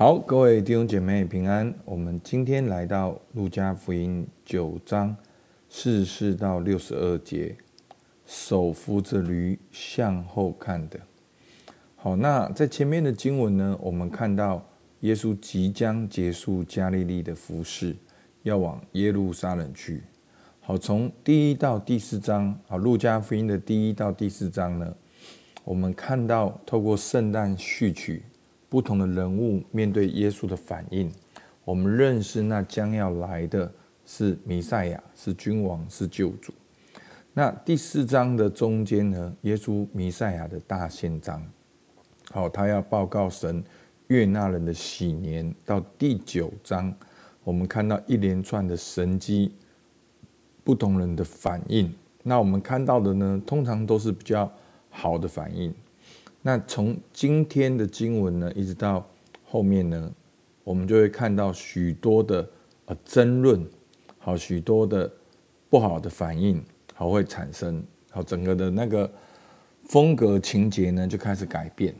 好，各位弟兄姐妹平安。我们今天来到路加福音九章四十四到六十二节，手扶着驴向后看的。好，那在前面的经文呢，我们看到耶稣即将结束加利利的服事，要往耶路撒冷去。好，从第一到第四章，好，路加福音的第一到第四章呢，我们看到透过圣诞序曲。不同的人物面对耶稣的反应，我们认识那将要来的是弥赛亚，是君王，是救主。那第四章的中间呢，耶稣弥赛亚的大宪章，好，他要报告神悦纳人的喜年。到第九章，我们看到一连串的神迹，不同人的反应。那我们看到的呢，通常都是比较好的反应。那从今天的经文呢，一直到后面呢，我们就会看到许多的呃争论，好，许多的不好的反应，好，会产生，好，整个的那个风格情节呢就开始改变。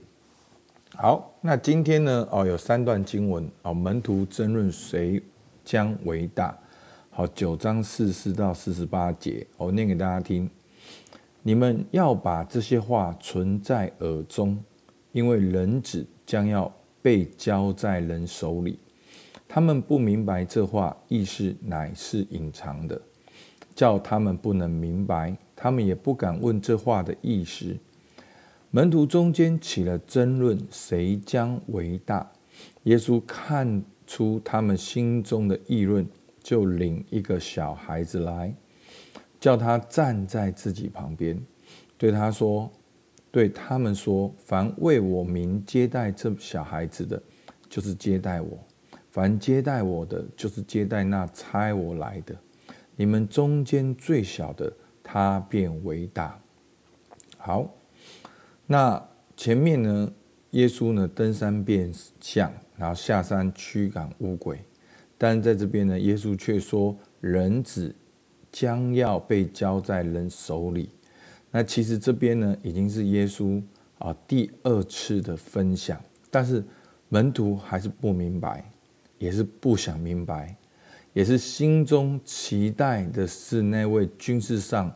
好，那今天呢，哦，有三段经文，哦，门徒争论谁将为大，好，九章四十四到四十八节，我念给大家听。你们要把这些话存在耳中，因为人子将要被交在人手里。他们不明白这话意思乃是隐藏的，叫他们不能明白。他们也不敢问这话的意思。门徒中间起了争论，谁将为大？耶稣看出他们心中的议论，就领一个小孩子来。叫他站在自己旁边，对他说：“对他们说，凡为我名接待这小孩子的，就是接待我；凡接待我的，就是接待那差我来的。你们中间最小的，他便为大。”好，那前面呢，耶稣呢登山变像，然后下山驱赶乌鬼，但在这边呢，耶稣却说：“人子。”将要被交在人手里，那其实这边呢，已经是耶稣啊第二次的分享，但是门徒还是不明白，也是不想明白，也是心中期待的是那位军事上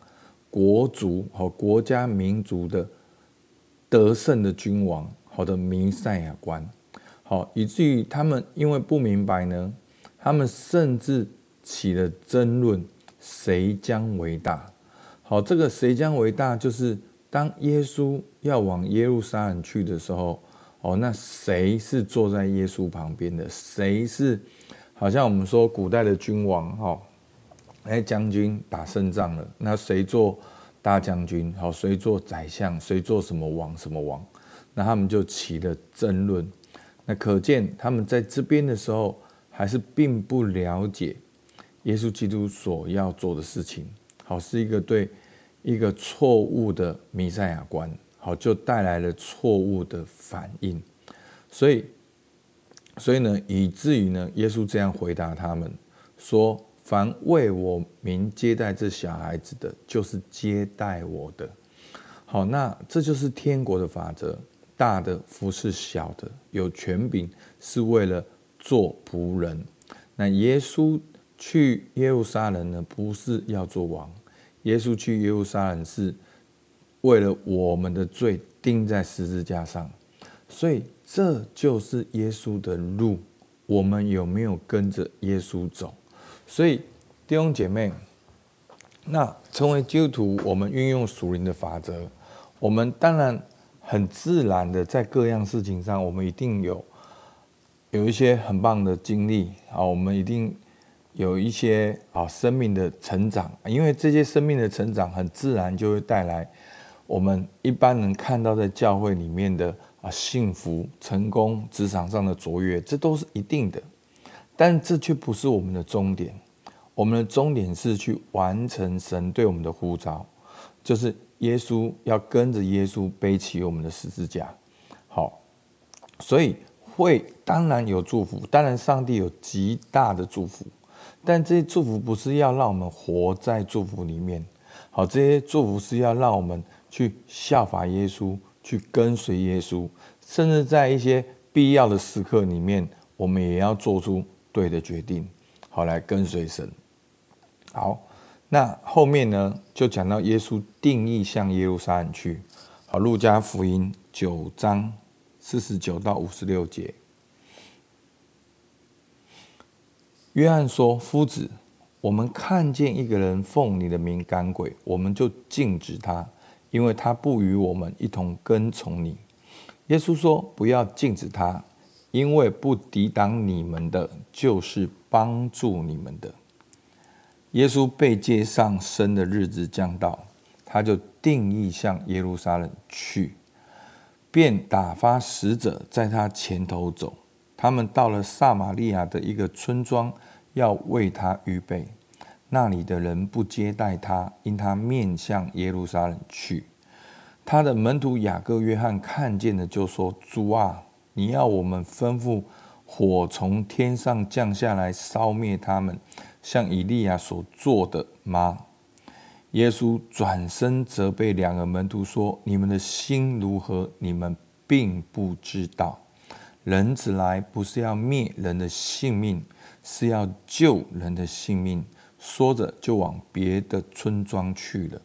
国族和国家民族的得胜的君王，好的弥赛亚官，好，以至于他们因为不明白呢，他们甚至起了争论。谁将为大？好，这个谁将为大，就是当耶稣要往耶路撒冷去的时候，哦，那谁是坐在耶稣旁边的？谁是好像我们说古代的君王？哈，哎，将军打胜仗了，那谁做大将军？好，谁做宰相？谁做什么王？什么王？那他们就起了争论。那可见他们在这边的时候，还是并不了解。耶稣基督所要做的事情，好，是一个对一个错误的弥赛亚观，好，就带来了错误的反应，所以，所以呢，以至于呢，耶稣这样回答他们说：“凡为我民接待这小孩子的，就是接待我的。”好，那这就是天国的法则，大的服侍小的，有权柄是为了做仆人。那耶稣。去耶路撒冷呢，不是要做王。耶稣去耶路撒冷是为了我们的罪钉在十字架上，所以这就是耶稣的路。我们有没有跟着耶稣走？所以弟兄姐妹，那成为基督徒，我们运用属灵的法则，我们当然很自然的在各样事情上，我们一定有有一些很棒的经历啊，我们一定。有一些啊生命的成长，因为这些生命的成长很自然就会带来我们一般人看到在教会里面的啊幸福、成功、职场上的卓越，这都是一定的。但这却不是我们的终点，我们的终点是去完成神对我们的呼召，就是耶稣要跟着耶稣背起我们的十字架。好，所以会当然有祝福，当然上帝有极大的祝福。但这些祝福不是要让我们活在祝福里面，好，这些祝福是要让我们去效法耶稣，去跟随耶稣，甚至在一些必要的时刻里面，我们也要做出对的决定，好来跟随神。好，那后面呢，就讲到耶稣定义向耶路撒冷去。好，路加福音九章四十九到五十六节。约翰说：“夫子，我们看见一个人奉你的名赶鬼，我们就禁止他，因为他不与我们一同跟从你。”耶稣说：“不要禁止他，因为不抵挡你们的，就是帮助你们的。”耶稣被接上身的日子将到，他就定义向耶路撒冷去，便打发使者在他前头走。他们到了撒玛利亚的一个村庄，要为他预备。那里的人不接待他，因他面向耶路撒冷去。他的门徒雅各、约翰看见了，就说：“主啊，你要我们吩咐火从天上降下来烧灭他们，像以利亚所做的吗？”耶稣转身责备两个门徒说：“你们的心如何？你们并不知道。”人子来不是要灭人的性命，是要救人的性命。说着，就往别的村庄去了。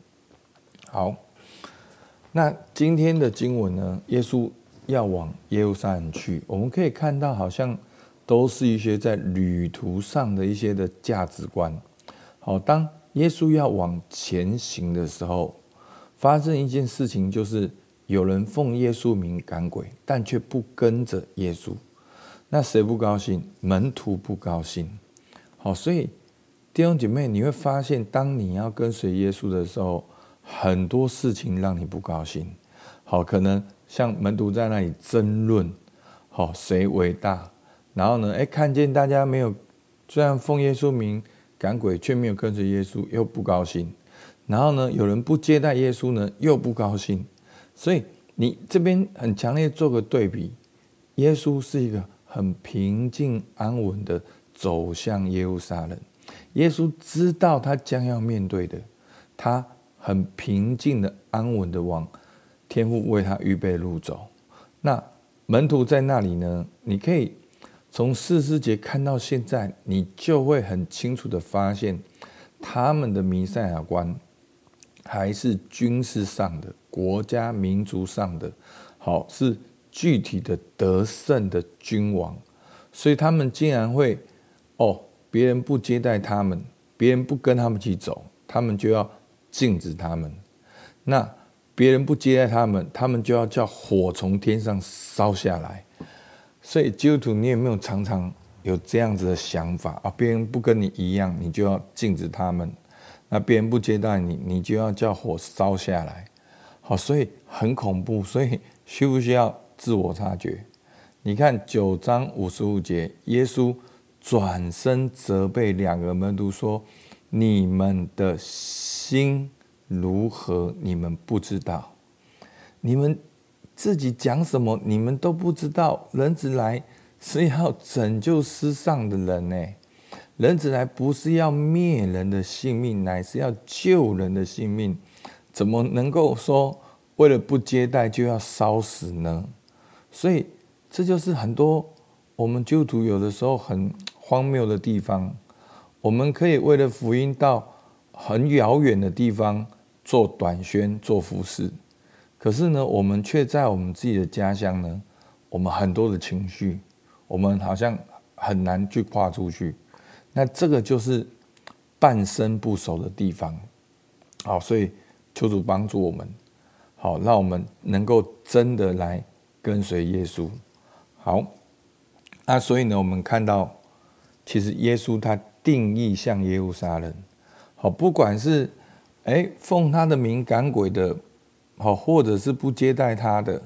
好，那今天的经文呢？耶稣要往耶路撒冷去，我们可以看到，好像都是一些在旅途上的一些的价值观。好，当耶稣要往前行的时候，发生一件事情，就是。有人奉耶稣名赶鬼，但却不跟着耶稣，那谁不高兴？门徒不高兴。好，所以弟兄姐妹，你会发现，当你要跟随耶稣的时候，很多事情让你不高兴。好，可能像门徒在那里争论，好，谁伟大？然后呢，哎，看见大家没有，虽然奉耶稣名赶鬼，却没有跟随耶稣，又不高兴。然后呢，有人不接待耶稣呢，又不高兴。所以你这边很强烈做个对比，耶稣是一个很平静安稳的走向耶路撒冷，耶稣知道他将要面对的，他很平静的安稳的往天父为他预备路走。那门徒在那里呢？你可以从四十节看到现在，你就会很清楚的发现，他们的弥赛亚观还是军事上的。国家民族上的，好是具体的得胜的君王，所以他们竟然会哦，别人不接待他们，别人不跟他们去走，他们就要禁止他们。那别人不接待他们，他们就要叫火从天上烧下来。所以基督徒，你有没有常常有这样子的想法啊？别人不跟你一样，你就要禁止他们；那别人不接待你，你就要叫火烧下来。好，所以很恐怖，所以需不需要自我察觉？你看九章五十五节，耶稣转身责备两个门徒说：“你们的心如何？你们不知道？你们自己讲什么？你们都不知道？人子来是要拯救世上的人呢。人子来不是要灭人的性命，乃是要救人的性命。”怎么能够说为了不接待就要烧死呢？所以这就是很多我们基督徒有的时候很荒谬的地方。我们可以为了福音到很遥远的地方做短宣、做服事，可是呢，我们却在我们自己的家乡呢，我们很多的情绪，我们好像很难去跨出去。那这个就是半生不熟的地方。好，所以。求主帮助我们，好，让我们能够真的来跟随耶稣。好，那所以呢，我们看到，其实耶稣他定义像耶路撒冷，好，不管是哎奉他的名赶鬼的，好，或者是不接待他的，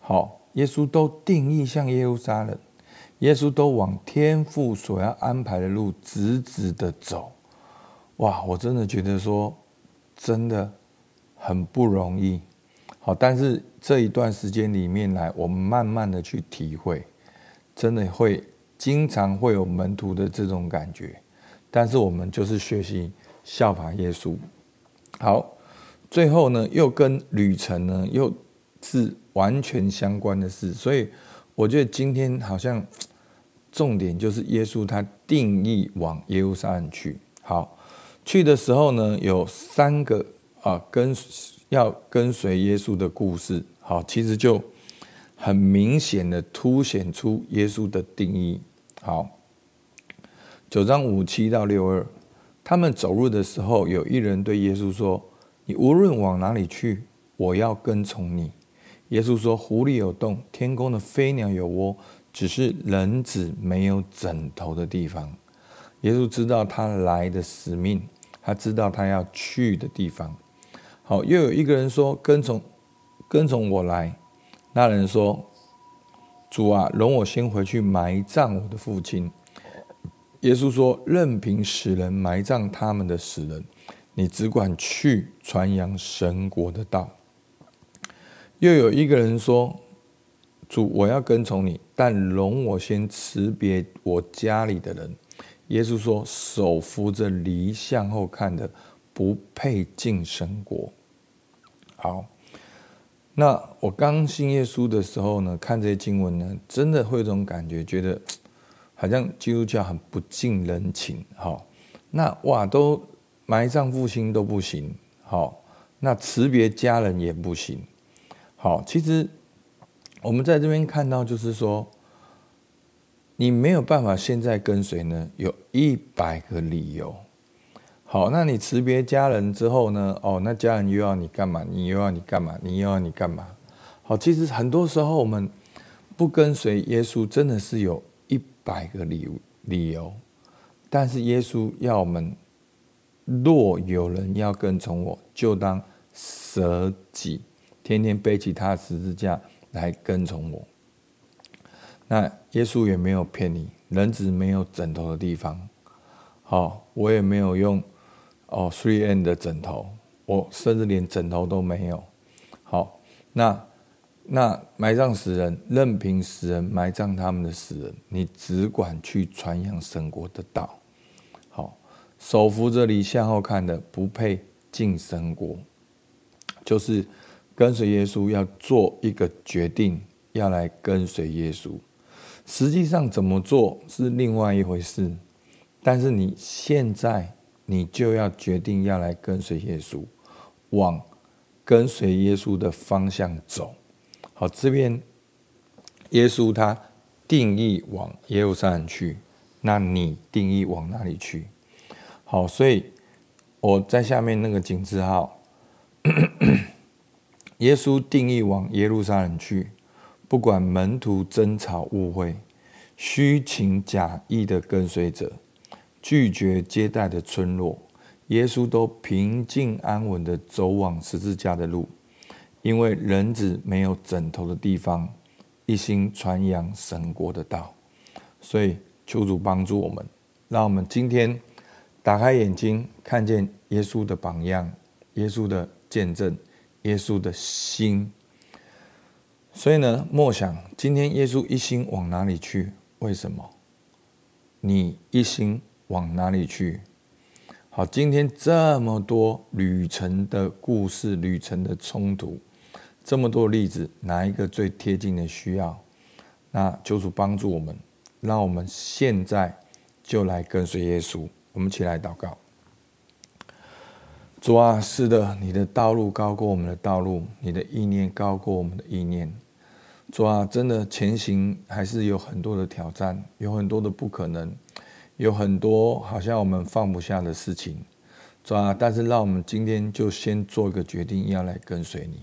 好，耶稣都定义像耶路撒冷，耶稣都往天父所要安排的路直直的走。哇，我真的觉得说，真的。很不容易，好，但是这一段时间里面来，我们慢慢的去体会，真的会经常会有门徒的这种感觉，但是我们就是学习效法耶稣。好，最后呢，又跟旅程呢又是完全相关的事，所以我觉得今天好像重点就是耶稣他定义往耶路撒冷去。好，去的时候呢，有三个啊跟要跟随耶稣的故事。好，其实就很明显的凸显出耶稣的定义。好，九章五七到六二，他们走路的时候，有一人对耶稣说：“你无论往哪里去，我要跟从你。”耶稣说：“湖里有洞，天空的飞鸟有窝，只是人子没有枕头的地方。”耶稣知道他来的使命，他知道他要去的地方。好，又有一个人说：“跟从，跟从我来。”那人说：“主啊，容我先回去埋葬我的父亲。”耶稣说：“任凭死人埋葬他们的死人，你只管去传扬神国的道。”又有一个人说：“主，我要跟从你，但容我先辞别我家里的人。”耶稣说：“手扶着犁向后看的，不配进神国。”好，那我刚信耶稣的时候呢，看这些经文呢，真的会有种感觉，觉得 好像基督教很不近人情。好，那哇，都埋葬父亲都不行。好，那辞别家人也不行。好，其实我们在这边看到，就是说，你没有办法现在跟随呢，有一百个理由。好，那你辞别家人之后呢？哦，那家人又要你干嘛？你又要你干嘛？你又要你干嘛？好，其实很多时候我们不跟随耶稣，真的是有一百个理理由。但是耶稣要我们，若有人要跟从我，就当舍己。天天背起他的十字架来跟从我。那耶稣也没有骗你，人子没有枕头的地方。好，我也没有用哦 three N 的枕头，我甚至连枕头都没有。好，那那埋葬死人，任凭死人埋葬他们的死人，你只管去传扬神国的道。好，手扶着你向后看的，不配进神国，就是。跟随耶稣要做一个决定，要来跟随耶稣。实际上怎么做是另外一回事，但是你现在你就要决定要来跟随耶稣，往跟随耶稣的方向走。好，这边耶稣他定义往耶路撒冷去，那你定义往哪里去？好，所以我在下面那个井字号。耶稣定义往耶路撒冷去，不管门徒争吵误会、虚情假意的跟随者、拒绝接待的村落，耶稣都平静安稳的走往十字架的路，因为人子没有枕头的地方，一心传扬神国的道。所以求主帮助我们，让我们今天打开眼睛，看见耶稣的榜样，耶稣的见证。耶稣的心，所以呢，默想今天耶稣一心往哪里去？为什么？你一心往哪里去？好，今天这么多旅程的故事，旅程的冲突，这么多例子，哪一个最贴近的需要？那求主帮助我们，让我们现在就来跟随耶稣。我们起来祷告。主啊，是的，你的道路高过我们的道路，你的意念高过我们的意念。主啊，真的前行还是有很多的挑战，有很多的不可能，有很多好像我们放不下的事情。主啊，但是让我们今天就先做一个决定，要来跟随你。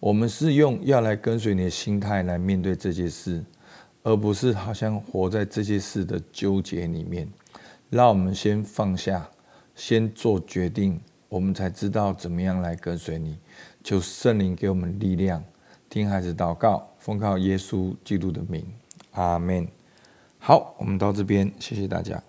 我们是用要来跟随你的心态来面对这些事，而不是好像活在这些事的纠结里面。让我们先放下，先做决定。我们才知道怎么样来跟随你，求圣灵给我们力量，听孩子祷告，奉靠耶稣基督的名，阿门。好，我们到这边，谢谢大家。